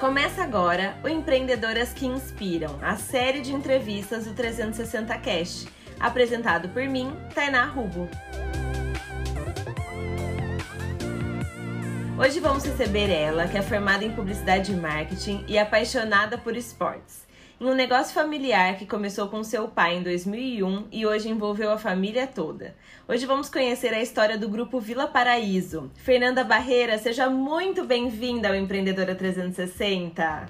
Começa agora o Empreendedoras que Inspiram, a série de entrevistas do 360 Cast, apresentado por mim, Tainá Rubo. Hoje vamos receber ela, que é formada em publicidade e marketing e apaixonada por esportes. Um negócio familiar que começou com seu pai em 2001 e hoje envolveu a família toda. Hoje vamos conhecer a história do grupo Vila Paraíso. Fernanda Barreira, seja muito bem-vinda ao Empreendedora 360.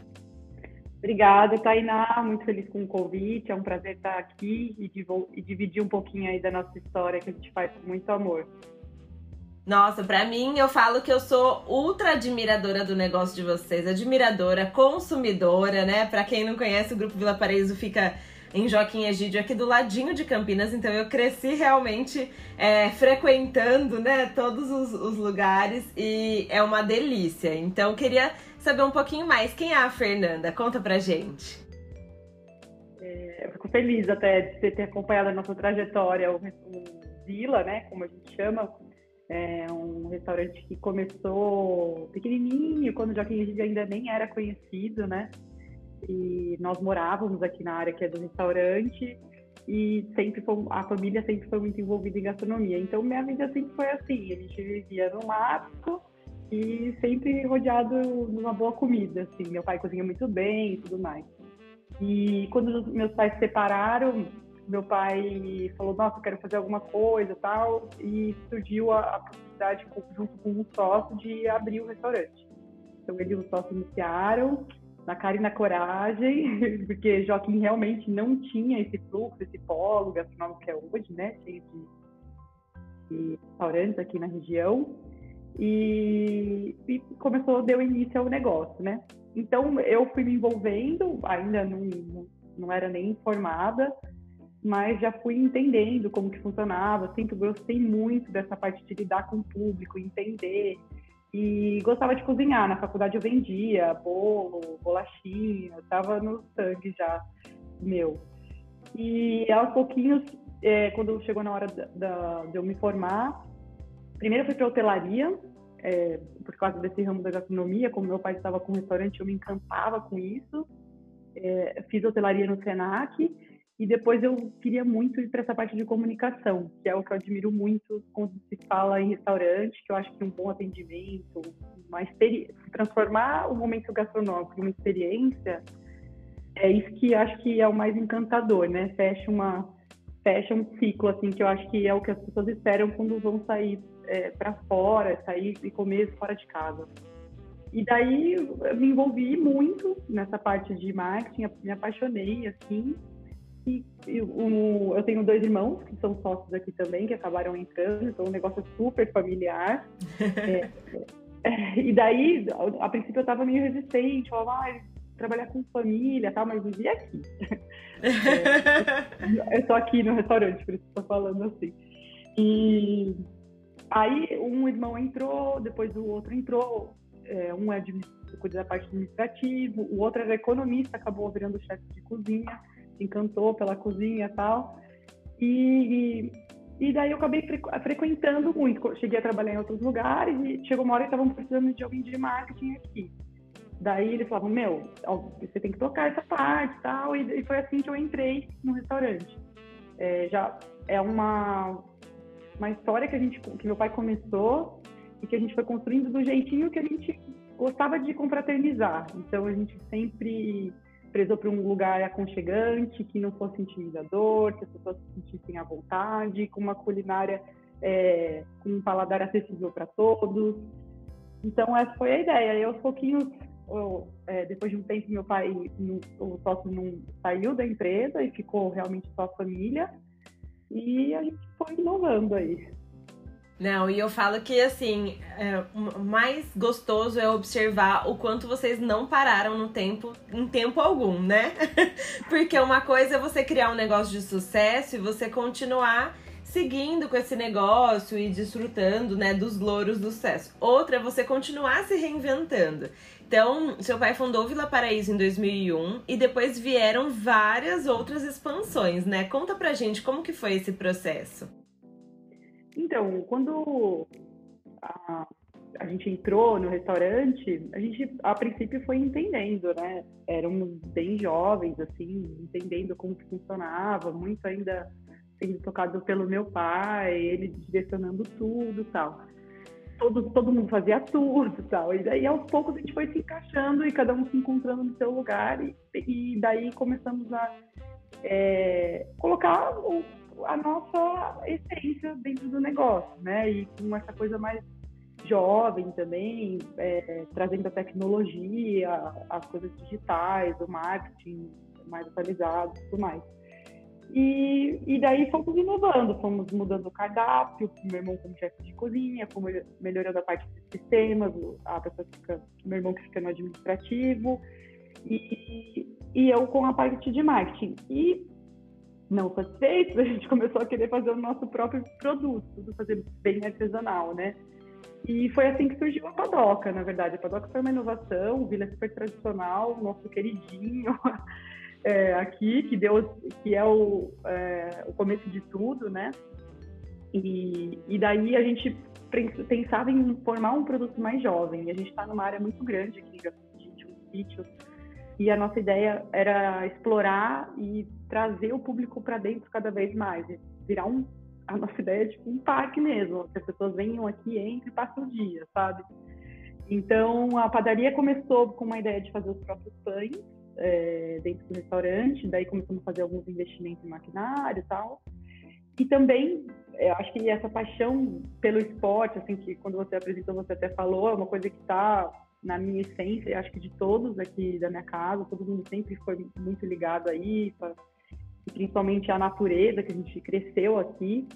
Obrigada, Tainá. Muito feliz com o convite. É um prazer estar aqui e, e dividir um pouquinho aí da nossa história que a gente faz com muito amor. Nossa, para mim, eu falo que eu sou ultra admiradora do negócio de vocês, admiradora, consumidora, né? Para quem não conhece, o Grupo Vila Paraíso fica em Joaquim Egídio, aqui do ladinho de Campinas, então eu cresci realmente é, frequentando, né, todos os, os, lugares e é uma delícia. Então, queria saber um pouquinho mais. Quem é a Fernanda? Conta pra gente. É, eu fico feliz até de ter acompanhado a nossa trajetória, o, o Vila, né, como a gente chama, é um restaurante que começou pequenininho, quando Joaquim ainda nem era conhecido, né? E nós morávamos aqui na área que é do restaurante e sempre foi, a família sempre foi muito envolvida em gastronomia. Então minha vida sempre foi assim, a gente vivia no mato e sempre rodeado numa boa comida, assim. Meu pai cozinha muito bem e tudo mais. E quando meus pais se separaram, meu pai falou, nossa, eu quero fazer alguma coisa tal, e surgiu a, a possibilidade, junto com um sócio, de abrir o restaurante. Então, ele e o sócio iniciaram, na cara e na coragem, porque Joaquim realmente não tinha esse fluxo, esse polo gastronômico que é hoje, né, cheio de, de restaurantes aqui na região, e, e, começou, deu início ao negócio, né. Então, eu fui me envolvendo, ainda não, não, não era nem formada, mas já fui entendendo como que funcionava, sempre gostei muito dessa parte de lidar com o público, entender, e gostava de cozinhar. Na faculdade eu vendia bolo, bolachinha, estava no sangue já meu. E aos pouquinhos, é, quando chegou na hora da, da, de eu me formar, primeiro fui para hotelaria, é, por causa desse ramo da gastronomia, como meu pai estava com um restaurante, eu me encantava com isso. É, fiz hotelaria no Senac e depois eu queria muito ir para essa parte de comunicação, que é o que eu admiro muito quando se fala em restaurante, que eu acho que um bom atendimento, uma experiência, transformar o momento gastronômico em uma experiência, é isso que acho que é o mais encantador, né? Fecha uma fecha um ciclo assim que eu acho que é o que as pessoas esperam quando vão sair é, para fora, sair e comer fora de casa. E daí eu me envolvi muito nessa parte de marketing, me apaixonei assim e, e um, eu tenho dois irmãos que são sócios aqui também, que acabaram entrando, então um negócio super familiar. é, é, e daí, a, a princípio, eu estava meio resistente, falava, ah, trabalhar com família tal, mas vivia aqui. é, eu tô aqui no restaurante, por isso estou falando assim. E aí um irmão entrou, depois o outro entrou, é, um é cuida da parte administrativa, o outro era economista, acabou virando chefe de cozinha encantou pela cozinha e tal. E, e daí eu acabei frequentando muito. Cheguei a trabalhar em outros lugares e chegou uma hora que estavam precisando de alguém de marketing aqui. Daí eles falavam, meu, você tem que tocar essa parte e tal. E foi assim que eu entrei no restaurante. É, já é uma, uma história que, a gente, que meu pai começou e que a gente foi construindo do jeitinho que a gente gostava de confraternizar. Então a gente sempre prezou por um lugar aconchegante, que não fosse intimidador, que as pessoas se sentissem à vontade, com uma culinária é, com um paladar acessível para todos. Então, essa foi a ideia. E aos pouquinhos, eu, é, depois de um tempo, meu pai, o sócio não saiu da empresa e ficou realmente só a família. E a gente foi inovando aí. Não, e eu falo que assim, é, o mais gostoso é observar o quanto vocês não pararam no tempo, em tempo algum, né? Porque uma coisa é você criar um negócio de sucesso e você continuar seguindo com esse negócio e desfrutando, né, dos louros do sucesso. Outra é você continuar se reinventando. Então, seu pai fundou Vila Paraíso em 2001 e depois vieram várias outras expansões, né? Conta pra gente como que foi esse processo. Então, quando a, a gente entrou no restaurante, a gente a princípio foi entendendo, né? Éramos bem jovens, assim, entendendo como que funcionava, muito ainda sendo tocado pelo meu pai, ele direcionando tudo tal. Todo, todo mundo fazia tudo tal. E daí, aos poucos, a gente foi se encaixando e cada um se encontrando no seu lugar. E, e daí começamos a é, colocar o, a nossa essência dentro do negócio, né? E com essa coisa mais jovem também, é, trazendo a tecnologia, as coisas digitais, o marketing mais atualizado e tudo mais. E, e daí fomos inovando, fomos mudando o cardápio, meu irmão como chefe de cozinha, fomos melhorando a parte de sistemas, a pessoa fica, meu irmão que fica no administrativo, e, e eu com a parte de marketing. E não satisfeitos, a gente começou a querer fazer o nosso próprio produto, fazer bem artesanal, né? E foi assim que surgiu a Padoca, na verdade. A Padoca foi uma inovação, o Vila é super tradicional, nosso queridinho é, aqui, que deu, que é o, é, o começo de tudo, né? E, e daí a gente pensava em formar um produto mais jovem. E a gente está numa área muito grande aqui, de um sítio. E a nossa ideia era explorar e trazer o público para dentro cada vez mais, virar um a nossa ideia é tipo um parque mesmo, que as pessoas venham aqui, entrem e passem o dia, sabe? Então, a padaria começou com uma ideia de fazer os próprios pães é, dentro do restaurante, daí começamos a fazer alguns investimentos em maquinário e tal. E também, eu acho que essa paixão pelo esporte, assim, que quando você apresentou, você até falou, é uma coisa que está na minha essência, acho que de todos aqui da minha casa, todo mundo sempre foi muito ligado aí, pra, principalmente a natureza, que a gente cresceu aqui.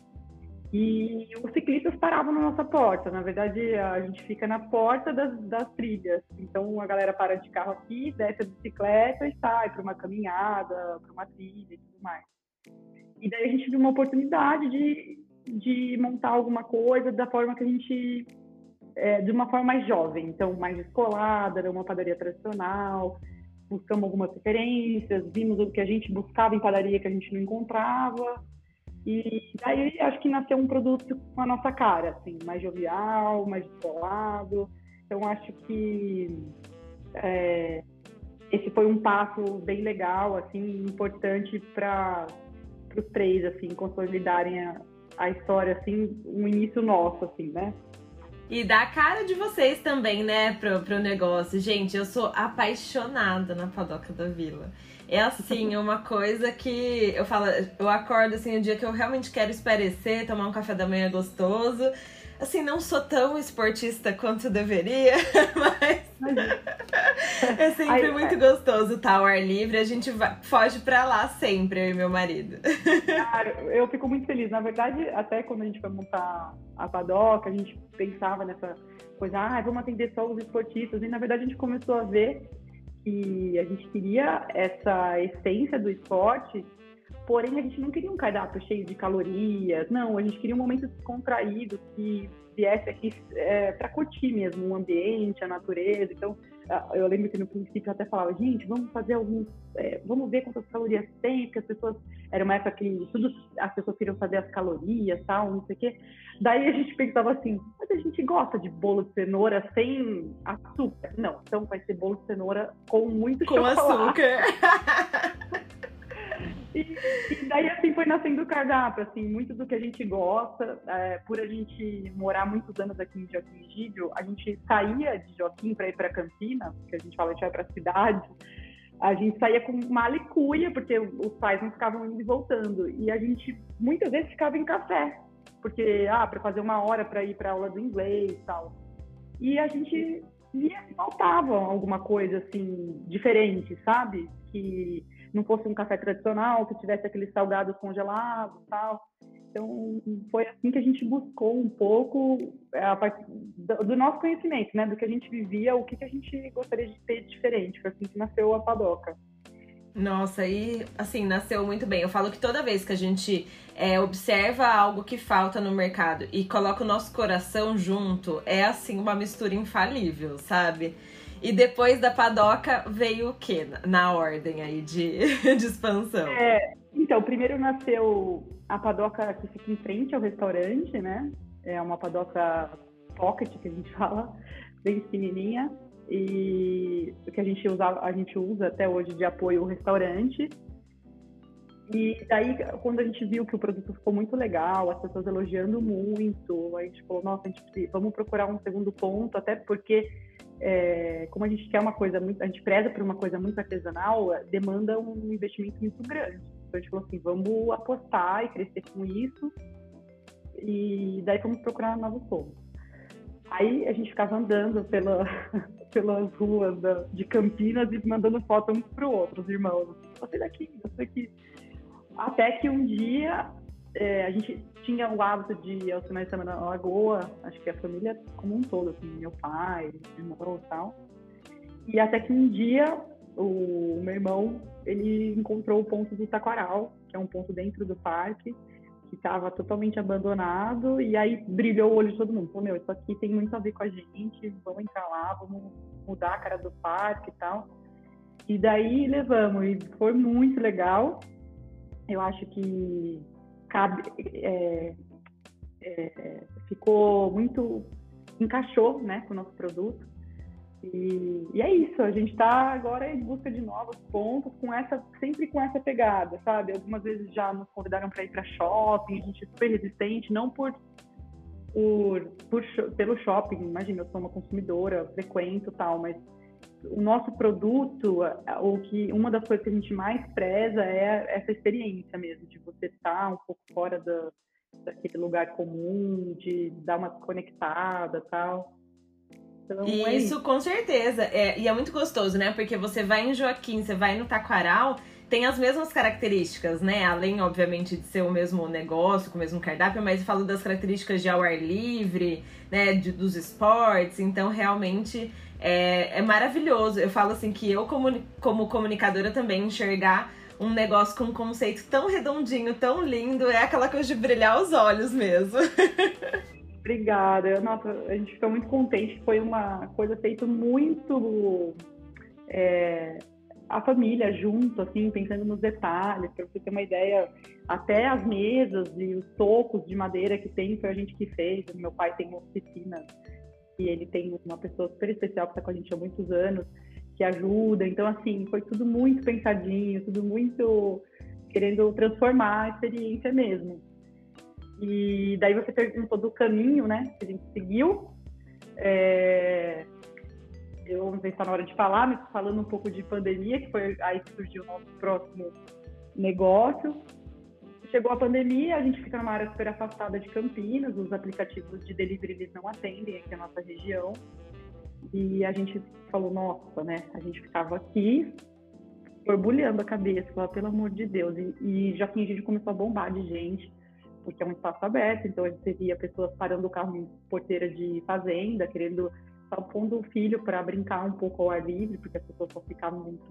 E os ciclistas paravam na nossa porta. Na verdade, a gente fica na porta das, das trilhas. Então, a galera para de carro aqui, desce a bicicleta e sai para uma caminhada, para uma trilha e tudo mais. E daí a gente viu uma oportunidade de, de montar alguma coisa da forma que a gente. É, de uma forma mais jovem, então mais descolada, era uma padaria tradicional, buscamos algumas referências, vimos o que a gente buscava em padaria que a gente não encontrava. E daí acho que nasceu um produto com a nossa cara, assim, mais jovial, mais descolado. Então acho que é, esse foi um passo bem legal, assim, importante para os três, assim, consolidarem a, a história, assim, um início nosso, assim, né? E dá a cara de vocês também, né, pro, pro negócio. Gente, eu sou apaixonada na padoca da vila. É assim, uma coisa que eu falo, eu acordo assim, o dia que eu realmente quero esparecer, tomar um café da manhã gostoso. Assim, não sou tão esportista quanto deveria, mas é sempre muito gostoso estar ao ar livre. A gente vai, foge pra lá sempre, eu e meu marido. Cara, eu fico muito feliz. Na verdade, até quando a gente foi montar a padoca, a gente pensava nessa coisa, ah, vamos atender só os esportistas. E na verdade a gente começou a ver que a gente queria essa essência do esporte, porém a gente não queria um cardápio cheio de calorias, não, a gente queria um momento descontraído que viesse aqui é, para curtir mesmo o ambiente, a natureza. Então, eu lembro que no princípio eu até falava, gente, vamos fazer alguns, é, vamos ver quantas calorias tem, porque as pessoas, era uma época que tudo, as pessoas queriam saber as calorias, tal, não sei o quê. Daí a gente pensava assim, mas a gente gosta de bolo de cenoura sem açúcar. Não, então vai ser bolo de cenoura com muito com chocolate. Com açúcar. E, e, daí assim foi nascendo o cardápio, assim, muito do que a gente gosta, é, por a gente morar muitos anos aqui em Joaquim Gídio, a gente saía de Joaquim para ir para Campinas, que a gente fala que vai para a cidade, a gente saía com uma alicuia, porque os pais não ficavam indo e voltando, e a gente muitas vezes ficava em café, porque, ah, para fazer uma hora para ir para aula do inglês e tal. E a gente via faltava alguma coisa, assim, diferente, sabe? Que não fosse um café tradicional, que tivesse aqueles salgados congelados tal. Então, foi assim que a gente buscou um pouco parte do nosso conhecimento, né? Do que a gente vivia, o que, que a gente gostaria de ter diferente. Foi assim que nasceu a Padoca. Nossa, e assim, nasceu muito bem. Eu falo que toda vez que a gente é, observa algo que falta no mercado e coloca o nosso coração junto, é assim uma mistura infalível, sabe? E depois da padoca veio o quê na ordem aí de, de expansão? É, então, primeiro nasceu a padoca que fica em frente ao restaurante, né? É uma padoca pocket, que a gente fala, bem pequenininha, e que a gente usa, a gente usa até hoje de apoio ao restaurante. E daí, quando a gente viu que o produto ficou muito legal, as pessoas elogiando muito, a gente falou, nossa, a gente, vamos procurar um segundo ponto, até porque, é, como a gente quer uma coisa muito, a gente preza por uma coisa muito artesanal, demanda um investimento muito grande. Então a gente falou assim, vamos apostar e crescer com isso, e daí fomos procurar novos pontos. Aí a gente ficava andando pela, pelas ruas da, de Campinas e mandando foto um para o outro, os irmãos. Você daqui, você daqui. Até que um dia é, a gente tinha o hábito de, aos finais de semana, na Lagoa, acho que a família como um todo, assim, meu pai, meu irmão e tal. E até que um dia o meu irmão, ele encontrou o ponto do Taquaral, que é um ponto dentro do parque, que estava totalmente abandonado, e aí brilhou o olho de todo mundo. Falou, meu, isso aqui tem muito a ver com a gente, vamos entrar lá, vamos mudar a cara do parque e tal. E daí levamos, e foi muito legal. Eu acho que cabe, é, é, ficou muito, encaixou né, com o nosso produto. E, e, é isso, a gente está agora em busca de novos pontos, com essa, sempre com essa pegada, sabe? Algumas vezes já nos convidaram para ir para shopping, a gente é super resistente, não por, por, por, pelo shopping, imagina, eu sou uma consumidora, frequento tal, mas o nosso produto, o que uma das coisas que a gente mais preza é essa experiência mesmo, de você estar um pouco fora da, daquele lugar comum, de dar uma conectada tal. Então, isso, é isso, com certeza. É, e é muito gostoso, né? Porque você vai em Joaquim, você vai no Taquaral, tem as mesmas características, né? Além, obviamente, de ser o mesmo negócio, com o mesmo cardápio, mas falo das características de ao ar livre, né? De, dos esportes. Então, realmente é, é maravilhoso. Eu falo assim que eu, como, como comunicadora, também enxergar um negócio com um conceito tão redondinho, tão lindo, é aquela coisa de brilhar os olhos mesmo. Obrigada. Nossa, a gente ficou muito contente. Foi uma coisa feita muito. É, a família junto, assim, pensando nos detalhes, para você ter uma ideia, até as mesas e os tocos de madeira que tem foi a gente que fez. Meu pai tem uma oficina e ele tem uma pessoa super especial que está com a gente há muitos anos, que ajuda. Então, assim, foi tudo muito pensadinho, tudo muito querendo transformar a experiência mesmo. E daí você perguntou do caminho, né, que a gente seguiu. É... Eu não sei se está na hora de falar, mas falando um pouco de pandemia, que foi aí que surgiu o nosso próximo negócio. Chegou a pandemia, a gente fica numa área super afastada de Campinas, os aplicativos de delivery eles não atendem aqui na nossa região. E a gente falou, nossa, né? A gente ficava aqui borbulhando a cabeça, pelo amor de Deus. E, e já fingi de começou a bombar de gente porque é um espaço aberto, então a gente via pessoas parando o carro em porteira de fazenda, querendo só pondo o filho para brincar um pouco ao ar livre, porque as pessoas só ficavam dentro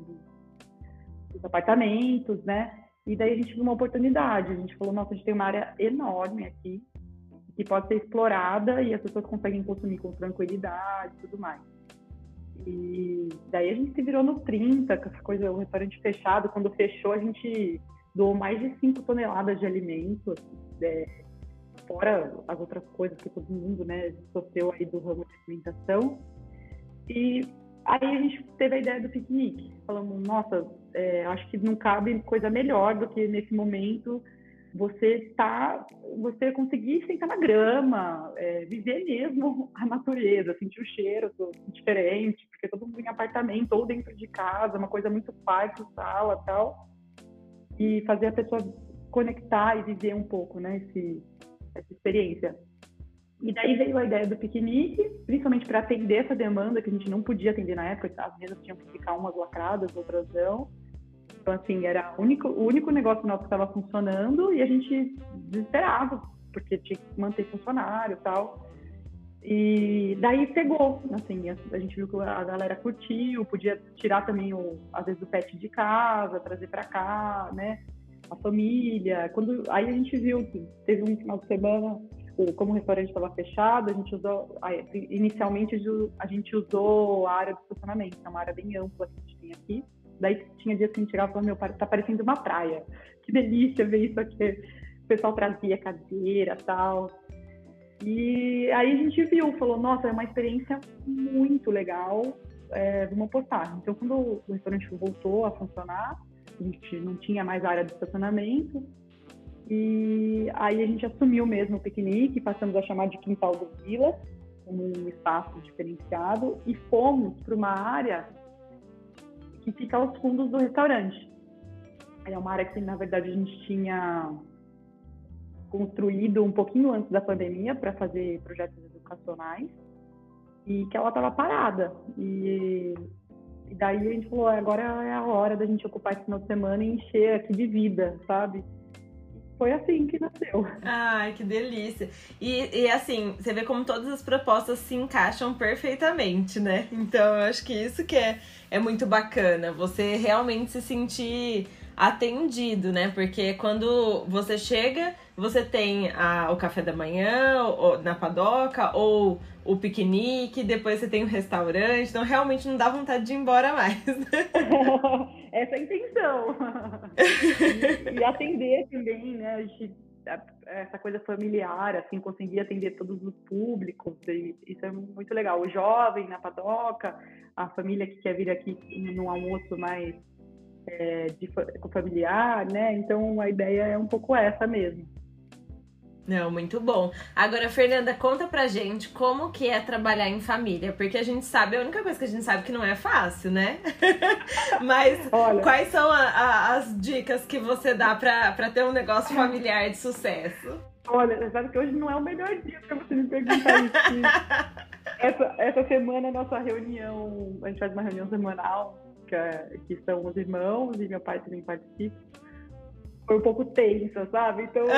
dos apartamentos, né? E daí a gente viu uma oportunidade, a gente falou, nossa, a gente tem uma área enorme aqui, que pode ser explorada e as pessoas conseguem consumir com tranquilidade e tudo mais. E daí a gente se virou no 30, com essa coisa, o restaurante fechado, quando fechou a gente doou mais de 5 toneladas de alimentos, é, fora as outras coisas que todo mundo né, sofreu aí do ramo de alimentação. E aí a gente teve a ideia do piquenique. Falamos, nossa, é, acho que não cabe coisa melhor do que nesse momento você tá, você conseguir sentar na grama, é, viver mesmo a natureza, sentir o cheiro diferente, porque todo mundo em apartamento ou dentro de casa, uma coisa muito quarto, sala, tal e fazer a pessoa conectar e viver um pouco, né, esse, essa experiência. E daí veio a ideia do piquenique, principalmente para atender essa demanda que a gente não podia atender na época, as mesas tinham que ficar umas lacradas, outras não. Então, assim, era o único, o único negócio nosso que estava funcionando e a gente desesperava, porque tinha que manter funcionário e tal. E daí pegou, assim, a, gente viu que a galera curtiu, podia tirar também, o, às vezes, o pet de casa, trazer para cá, né? A família. Quando, aí a gente viu que teve um final de semana, como o restaurante estava fechado, a gente usou, inicialmente a gente usou a área de estacionamento, é uma área bem ampla que a gente tem aqui. Daí tinha dias que a gente chegava e falava, meu, tá parecendo uma praia. Que delícia ver isso aqui. O pessoal trazia cadeira tal. E aí a gente viu, falou, nossa, é uma experiência muito legal, é, vamos apostar. Então, quando o restaurante voltou a funcionar, a gente não tinha mais área de estacionamento, e aí a gente assumiu mesmo o piquenique, passamos a chamar de Quintal do Vila, como um espaço diferenciado, e fomos para uma área que fica aos fundos do restaurante. É uma área que, na verdade, a gente tinha construído um pouquinho antes da pandemia para fazer projetos educacionais e que ela estava parada. E, e, daí a gente falou, agora é a hora da gente ocupar esse final de semana e encher aqui de vida, sabe? Foi assim que nasceu. Ai, que delícia. E, e assim, você vê como todas as propostas se encaixam perfeitamente, né? Então eu acho que isso que é, é muito bacana. Você realmente se sentir atendido, né? Porque quando você chega, você tem a, o café da manhã ou, na padoca ou o piquenique, depois você tem o restaurante, então realmente não dá vontade de ir embora mais. Essa é a intenção. e, e atender também, né? A gente, essa coisa familiar, assim, conseguir atender todos os públicos, isso é muito legal. O jovem na padoca, a família que quer vir aqui no almoço mais é, de, familiar, né? Então a ideia é um pouco essa mesmo. Não, muito bom. Agora, Fernanda, conta pra gente como que é trabalhar em família, porque a gente sabe, a única coisa que a gente sabe é que não é fácil, né? Mas Olha, quais são a, a, as dicas que você dá pra, pra ter um negócio familiar de sucesso? Olha, sabe que hoje não é o melhor dia pra você me perguntar isso. essa, essa semana, nossa reunião, a gente faz uma reunião semanal que, que são os irmãos e meu pai também participa. Foi um pouco tensa, sabe? Então.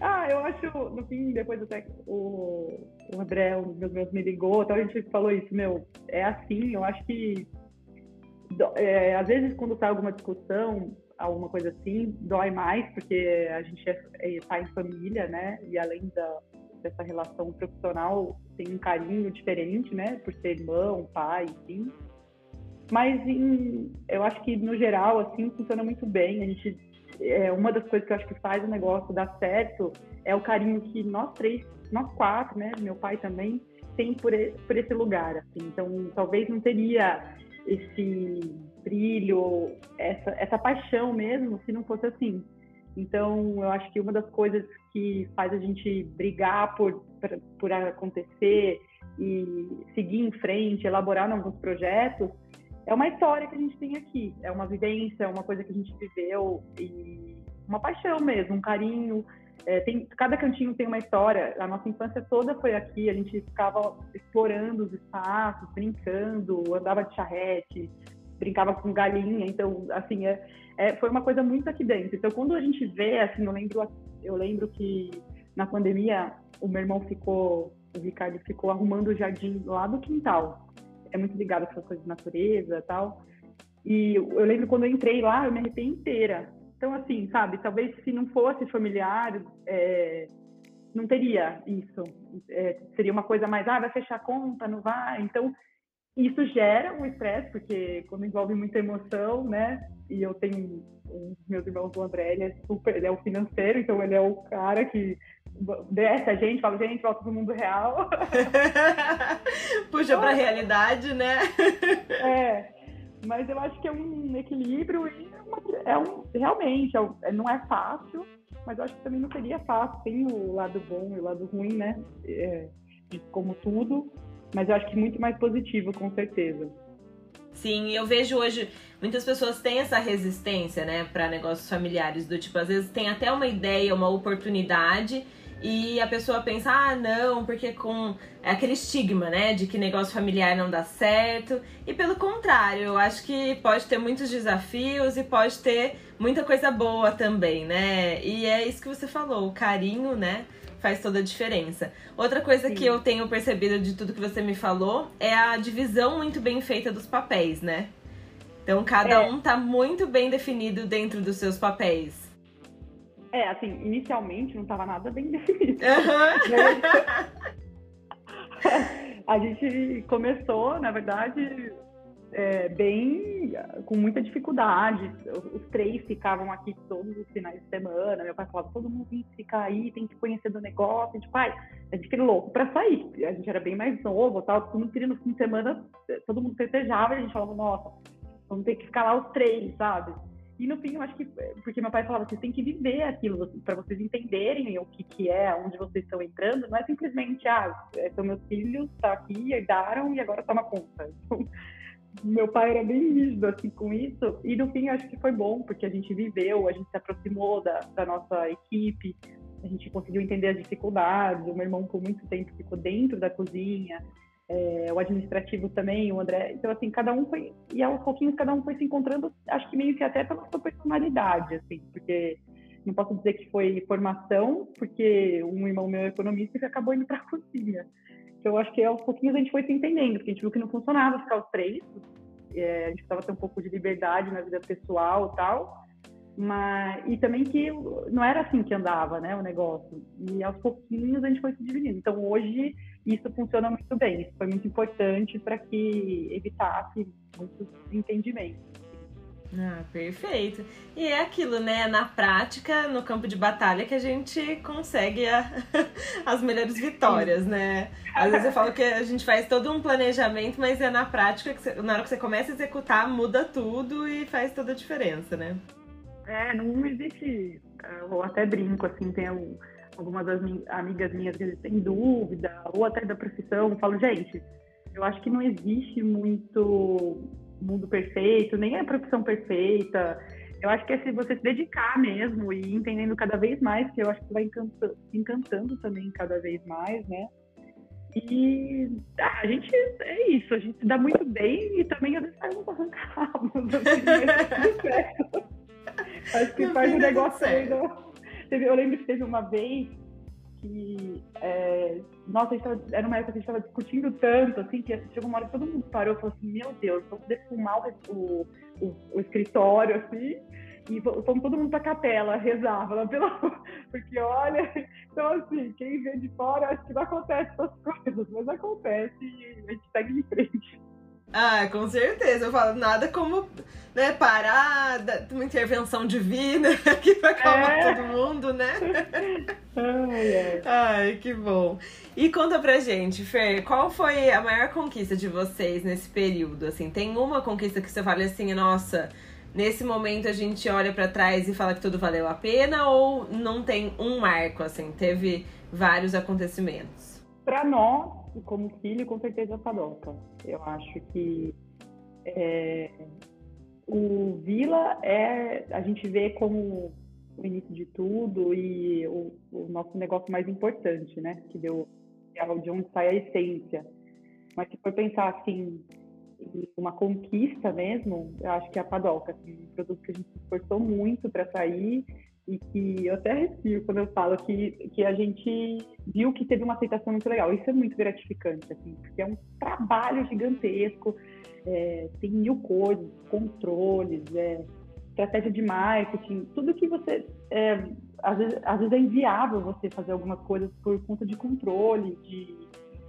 ah, eu acho, no fim, depois até o, o André, um dos meus meus me ligou, então a gente falou isso, meu, é assim, eu acho que é, às vezes quando sai alguma discussão, alguma coisa assim, dói mais, porque a gente é, é, tá em família, né? E além da, dessa relação profissional tem um carinho diferente, né? Por ser irmão, pai, enfim. Mas em, eu acho que no geral assim funciona muito bem. A gente é uma das coisas que eu acho que faz o negócio dar certo é o carinho que nós três, nós quatro, né? Meu pai também tem por, por esse lugar. Assim. Então talvez não teria esse brilho, essa, essa paixão mesmo se não fosse assim. Então, eu acho que uma das coisas que faz a gente brigar por, por, acontecer e seguir em frente, elaborar novos projetos, é uma história que a gente tem aqui. É uma vivência, é uma coisa que a gente viveu e uma paixão mesmo, um carinho. É, tem, cada cantinho tem uma história. A nossa infância toda foi aqui. A gente ficava explorando os espaços, brincando, andava de charrete, brincava com galinha. Então, assim, é, é, foi uma coisa muito aqui dentro. Então, quando a gente vê, assim, eu lembro, eu lembro que na pandemia o meu irmão ficou, o Ricardo ficou arrumando o jardim lá do quintal. É muito ligado essas coisas de natureza tal. E eu lembro quando eu entrei lá, eu me arrepiei inteira. Então, assim, sabe, talvez se não fosse familiar, é, não teria isso. É, seria uma coisa mais, ah, vai fechar a conta, não vai. Então, isso gera um estresse, porque quando envolve muita emoção, né? E eu tenho um dos meus irmãos, o André, ele é super, ele é o financeiro, então ele é o cara que desce a gente, fala, gente, volta pro mundo real. Puxa pra realidade, né? é, mas eu acho que é um equilíbrio e é, uma, é um, realmente, é, não é fácil, mas eu acho que também não seria fácil, tem o lado bom e o lado ruim, né? É, como tudo, mas eu acho que muito mais positivo, com certeza. Sim, eu vejo hoje muitas pessoas têm essa resistência, né, para negócios familiares, do tipo, às vezes tem até uma ideia, uma oportunidade e a pessoa pensa, ah, não, porque com é aquele estigma, né, de que negócio familiar não dá certo. E pelo contrário, eu acho que pode ter muitos desafios e pode ter muita coisa boa também, né? E é isso que você falou, o carinho, né? Faz toda a diferença. Outra coisa Sim. que eu tenho percebido de tudo que você me falou é a divisão muito bem feita dos papéis, né? Então cada é. um tá muito bem definido dentro dos seus papéis. É, assim, inicialmente não tava nada bem definido. Uhum. a gente começou, na verdade, é, bem com muita dificuldade. Os três ficavam aqui todos os finais de semana. Meu pai falava: todo mundo tem que ficar aí, tem que conhecer do negócio. A gente, pai, a gente queria louco para sair. A gente era bem mais novo, tal. Todo mundo queria no fim de semana, todo mundo festejava e a gente falava: nossa, vamos ter que ficar lá os três, sabe? E no fim, eu acho que, porque meu pai falava, vocês têm que viver aquilo para vocês entenderem o que, que é, onde vocês estão entrando. Não é simplesmente, ah, são meus filhos, tá aqui, herdaram e agora toma conta. Então, meu pai era bem rígido assim com isso e no fim acho que foi bom porque a gente viveu, a gente se aproximou da, da nossa equipe, a gente conseguiu entender as dificuldades. O meu irmão por muito tempo ficou dentro da cozinha, é, o administrativo também, o André. Então assim cada um foi e aos pouquinhos cada um foi se encontrando, acho que meio que até pela sua personalidade, assim, porque não posso dizer que foi formação, porque um irmão meu é economista que acabou indo para a cozinha. Então, acho que aos pouquinhos a gente foi se entendendo, porque a gente viu que não funcionava ficar os três. É, a gente precisava ter um pouco de liberdade na vida pessoal e tal. Mas, e também que não era assim que andava né, o negócio. E aos pouquinhos a gente foi se dividindo. Então, hoje, isso funciona muito bem. Isso foi muito importante para que evitasse muitos entendimentos. Ah, perfeito. E é aquilo, né? Na prática, no campo de batalha, que a gente consegue a, as melhores vitórias, né? Às vezes eu falo que a gente faz todo um planejamento, mas é na prática que você, na hora que você começa a executar, muda tudo e faz toda a diferença, né? É, não existe. Eu até brinco, assim, tem algumas das amigas minhas que têm dúvida, ou até da profissão, eu falo, gente, eu acho que não existe muito mundo perfeito, nem a profissão perfeita. Eu acho que é se você se dedicar mesmo e entendendo cada vez mais, que eu acho que vai encantando, encantando também cada vez mais, né? E ah, a gente é isso, a gente se dá muito bem e também às vezes faz uns arrancados, assim, Acho que faz um negócio. Eu lembro que teve uma vez que, é, nossa, tava, era uma época que a gente estava discutindo tanto, assim, que chegou uma hora que todo mundo parou e falou assim, meu Deus, vou defumar o, o, o, escritório, assim, e fomos todo mundo pra capela, rezava lá pela... Porque, olha, então, assim, quem vê de fora, acho que não acontece essas coisas, mas acontece e a gente segue em frente. Ah, com certeza. Eu falo, nada como né, parar, uma intervenção divina que vai acalmar é. todo mundo, né? Ai, Ai, que bom. E conta pra gente, Fer, qual foi a maior conquista de vocês nesse período? Assim, tem uma conquista que você fala assim, nossa, nesse momento a gente olha para trás e fala que tudo valeu a pena ou não tem um marco, assim, teve vários acontecimentos? Para nós, como filho, com certeza Padoca. Eu acho que é, o Vila é a gente vê como o início de tudo e o, o nosso negócio mais importante, né? Que deu é de onde sai a essência. Mas se for pensar assim, uma conquista mesmo, eu acho que é a Padoca, assim, um produto que a gente se esforçou muito para sair e que eu até arrepio quando eu falo que, que a gente viu que teve uma aceitação muito legal. Isso é muito gratificante, assim, porque é um trabalho gigantesco, é, tem mil coisas, controles, é, estratégia de marketing, tudo que você. É, às, vezes, às vezes é inviável você fazer algumas coisas por conta de controle, de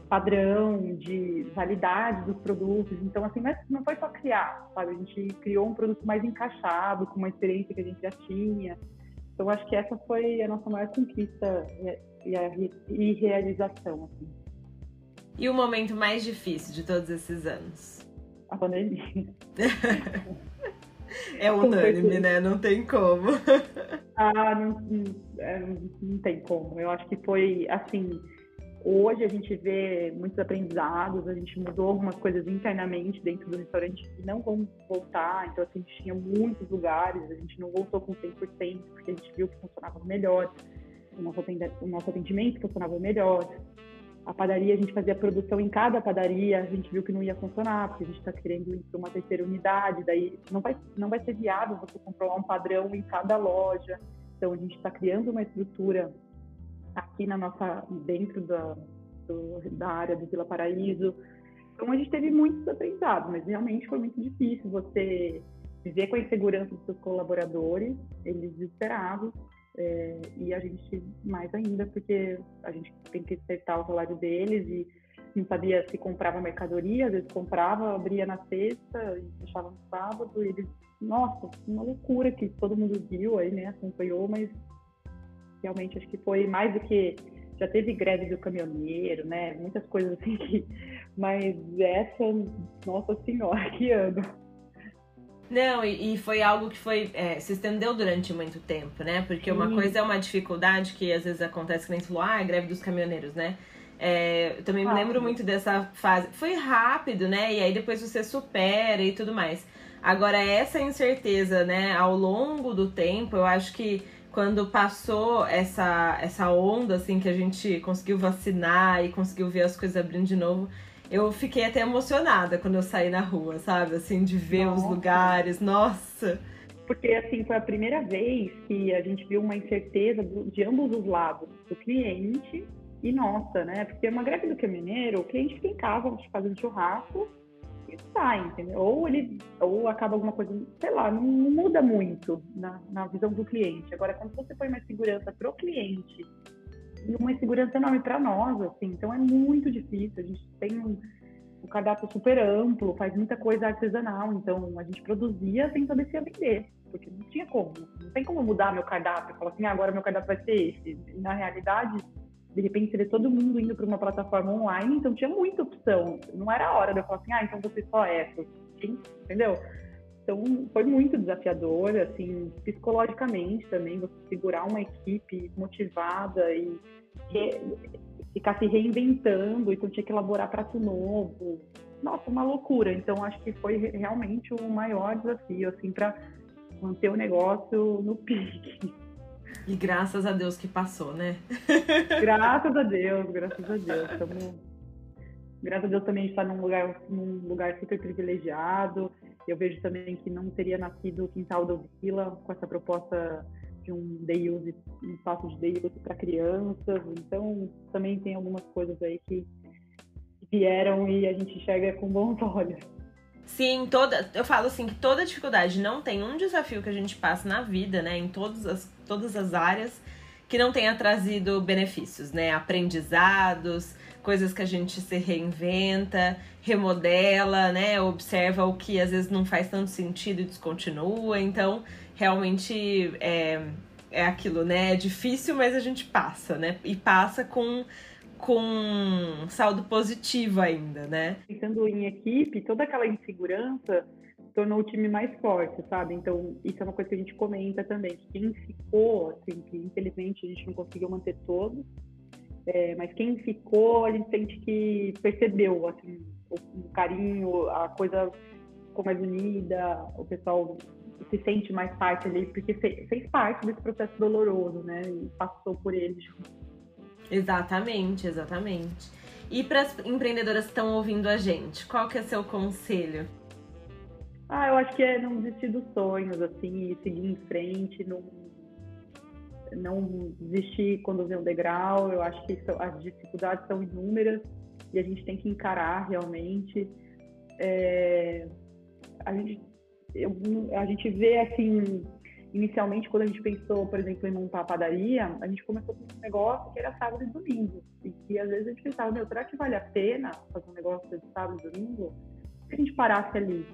padrão, de validade dos produtos. Então, assim, não foi só criar, sabe? A gente criou um produto mais encaixado, com uma experiência que a gente já tinha. Então, acho que essa foi a nossa maior conquista e, a, e realização. Assim. E o momento mais difícil de todos esses anos? A pandemia. é unânime, né? Não tem como. ah, não, não, é, não tem como. Eu acho que foi, assim, Hoje a gente vê muitos aprendizados, a gente mudou algumas coisas internamente dentro do restaurante que não vão voltar. Então, assim, a gente tinha muitos lugares, a gente não voltou com 100%, porque a gente viu que funcionava melhor, o nosso, atendimento funcionava melhor. A padaria, a gente fazia produção em cada padaria, a gente viu que não ia funcionar, porque a gente está querendo ir para uma terceira unidade, daí não vai, não vai ser viável você controlar um padrão em cada loja. Então, a gente está criando uma estrutura aqui na nossa dentro da, do, da área do Vila Paraíso. Então a gente teve muitos aprendizados, mas realmente foi muito difícil você viver com a insegurança dos seus colaboradores, eles desesperados, é, e a gente mais ainda, porque a gente tem que acertar o salário deles e não sabia se comprava mercadoria, às vezes comprava, abria na sexta e fechava no sábado. E eles, nossa, uma loucura que todo mundo viu aí, né? Acompanhou, mas realmente acho que foi mais do que já teve greve do caminhoneiro, né? Muitas coisas assim que. Mas essa, nossa senhora, que ano. Não, e, e, foi algo que foi é, se estendeu durante muito tempo, né? Porque Sim. uma coisa é uma dificuldade que às vezes acontece, que nem falou, ah, greve dos caminhoneiros, né? É, eu também me lembro muito dessa fase. Foi rápido, né? E aí depois você supera e tudo mais. Agora, essa incerteza, né, ao longo do tempo, eu acho que quando passou essa, essa onda, assim, que a gente conseguiu vacinar e conseguiu ver as coisas abrindo de novo, eu fiquei até emocionada quando eu saí na rua, sabe? Assim, de ver nossa. os lugares, nossa. Porque, assim, foi a primeira vez que a gente viu uma incerteza de ambos os lados, do cliente e nossa, né? Porque uma greve do caminhoneiro, o cliente fica em casa fazendo churrasco e sai, entendeu? Ou ele ou acaba alguma coisa, sei lá, não, não muda muito na, na visão do cliente. Agora, quando você põe mais segurança para o cliente e uma segurança enorme para nós, assim, então é muito difícil. A gente tem um, um cardápio super amplo, faz muita coisa artesanal, então a gente produzia sem saber se ia vender, porque não tinha como, não tem como mudar meu cardápio, falar assim, ah, agora meu cardápio vai ser esse. Na realidade, de repente você vê todo mundo indo para uma plataforma online, então tinha muita opção. Não era a hora de eu falar assim, ah, então você só essa, entendeu? Então foi muito desafiador, assim, psicologicamente também, você segurar uma equipe motivada e re... ficar se reinventando, então tinha que elaborar prato novo. Nossa, uma loucura. Então acho que foi realmente o maior desafio, assim, para manter o negócio no pique. E graças a Deus que passou, né? graças a Deus, graças a Deus. Graças a Deus também está num lugar, num lugar super privilegiado. Eu vejo também que não teria nascido o Quintal do Vila com essa proposta de um day use, um espaço de day use para crianças. Então, também tem algumas coisas aí que vieram e a gente enxerga com bons olhos. Sim, toda. Eu falo assim que toda dificuldade não tem um desafio que a gente passa na vida, né? Em todas as, todas as áreas que não tenha trazido benefícios, né? Aprendizados, coisas que a gente se reinventa, remodela, né? Observa o que às vezes não faz tanto sentido e descontinua. Então, realmente é, é aquilo, né? É difícil, mas a gente passa, né? E passa com com saldo positivo ainda, né? Pensando em equipe, toda aquela insegurança tornou o time mais forte, sabe? Então, isso é uma coisa que a gente comenta também, que quem ficou, assim, que infelizmente a gente não conseguiu manter todos, é, mas quem ficou, a gente sente que percebeu, assim, o, o carinho, a coisa ficou mais unida, o pessoal se sente mais parte ali, porque fez, parte desse processo doloroso, né? E passou por ele Exatamente, exatamente. E para as empreendedoras que estão ouvindo a gente, qual que é seu conselho? Ah, eu acho que é não desistir dos sonhos, assim, e seguir em frente, não, não desistir quando vê um degrau. Eu acho que as dificuldades são inúmeras e a gente tem que encarar realmente. É, a, gente, eu, a gente vê, assim, inicialmente, quando a gente pensou, por exemplo, em montar a padaria, a gente começou com um negócio que era sábado e domingo. E que às vezes a gente pensava, meu, será que vale a pena fazer um negócio de sábado e domingo? Se a gente parasse ali.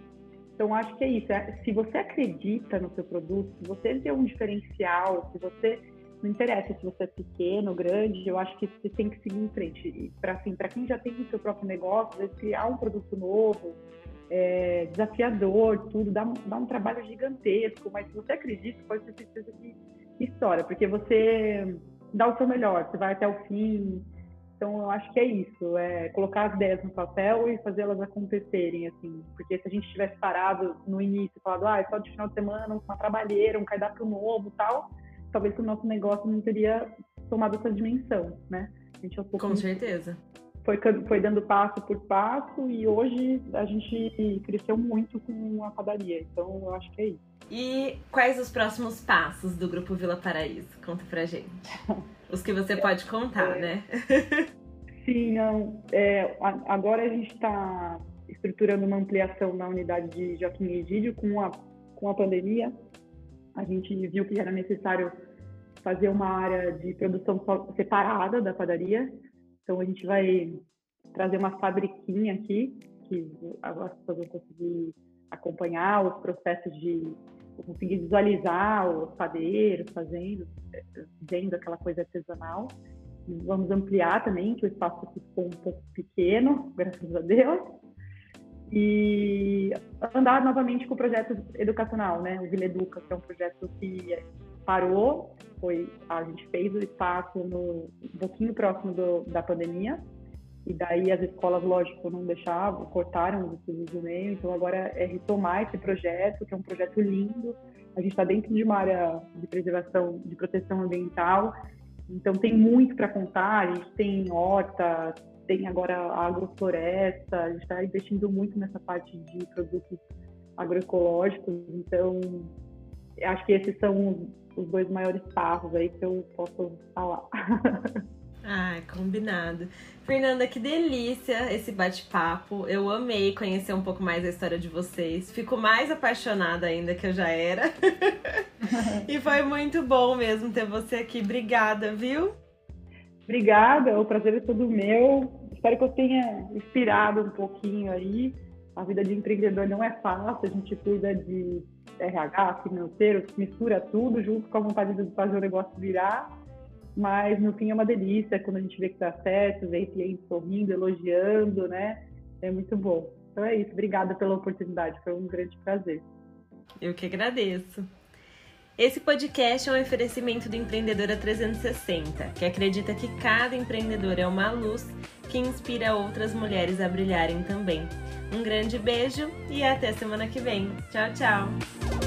Então, acho que é isso. É, se você acredita no seu produto, se você tem um diferencial, se você. Não interessa se você é pequeno, grande, eu acho que você tem que seguir em frente. Para assim, quem já tem o seu próprio negócio, criar um produto novo, é, desafiador, tudo, dá, dá um trabalho gigantesco, mas se você acredita, pode ter certeza que história, porque você dá o seu melhor, você vai até o fim. Então, eu acho que é isso, é colocar as ideias no papel e fazê-las acontecerem, assim. Porque se a gente tivesse parado no início, falado, ah, é só de final de semana, uma trabalheira, um cardápio novo tal, talvez o nosso negócio não teria tomado essa dimensão, né? A gente é um pouco Com certeza foi, foi dando passo por passo e hoje a gente cresceu muito com a padaria. Então eu acho que é isso. E quais os próximos passos do Grupo Vila Paraíso? Conta pra gente. Os que você pode contar, né? sim, não. É, agora a gente está estruturando uma ampliação na unidade de Joaquim Egídio com a, com a pandemia. A gente viu que era necessário fazer uma área de produção separada da padaria então a gente vai trazer uma fabriquinha aqui, que as pessoas vão conseguir acompanhar os processos de conseguir visualizar os padeiros fazendo, vendo aquela coisa artesanal. Vamos ampliar também, que o espaço ficou um pouco pequeno, graças a Deus. E andar novamente com o projeto educacional, né? O Vila Educa, que é um projeto que parou, foi a gente fez o espaço no, um pouquinho próximo do, da pandemia, e daí as escolas, lógico, não deixavam, cortaram os estudos do meio, então agora é retomar esse projeto, que é um projeto lindo. A gente está dentro de uma área de preservação, de proteção ambiental, então tem muito para contar. A gente tem horta, tem agora agrofloresta, a gente está investindo muito nessa parte de produtos agroecológicos, então acho que esses são os dois maiores passos aí que eu posso falar. Ah, combinado. Fernanda, que delícia esse bate-papo. Eu amei conhecer um pouco mais a história de vocês. Fico mais apaixonada ainda que eu já era. e foi muito bom mesmo ter você aqui. Obrigada, viu? Obrigada, o prazer é todo meu. Espero que eu tenha inspirado um pouquinho aí. A vida de empreendedor não é fácil, a gente cuida de RH, financeiro, mistura tudo junto com a vontade de fazer o negócio virar mas no fim é uma delícia quando a gente vê que dá certo, vê clientes sorrindo, elogiando, né? É muito bom. Então é isso, obrigada pela oportunidade, foi um grande prazer. Eu que agradeço. Esse podcast é um oferecimento do Empreendedora 360, que acredita que cada empreendedor é uma luz que inspira outras mulheres a brilharem também. Um grande beijo e até semana que vem. Tchau, tchau!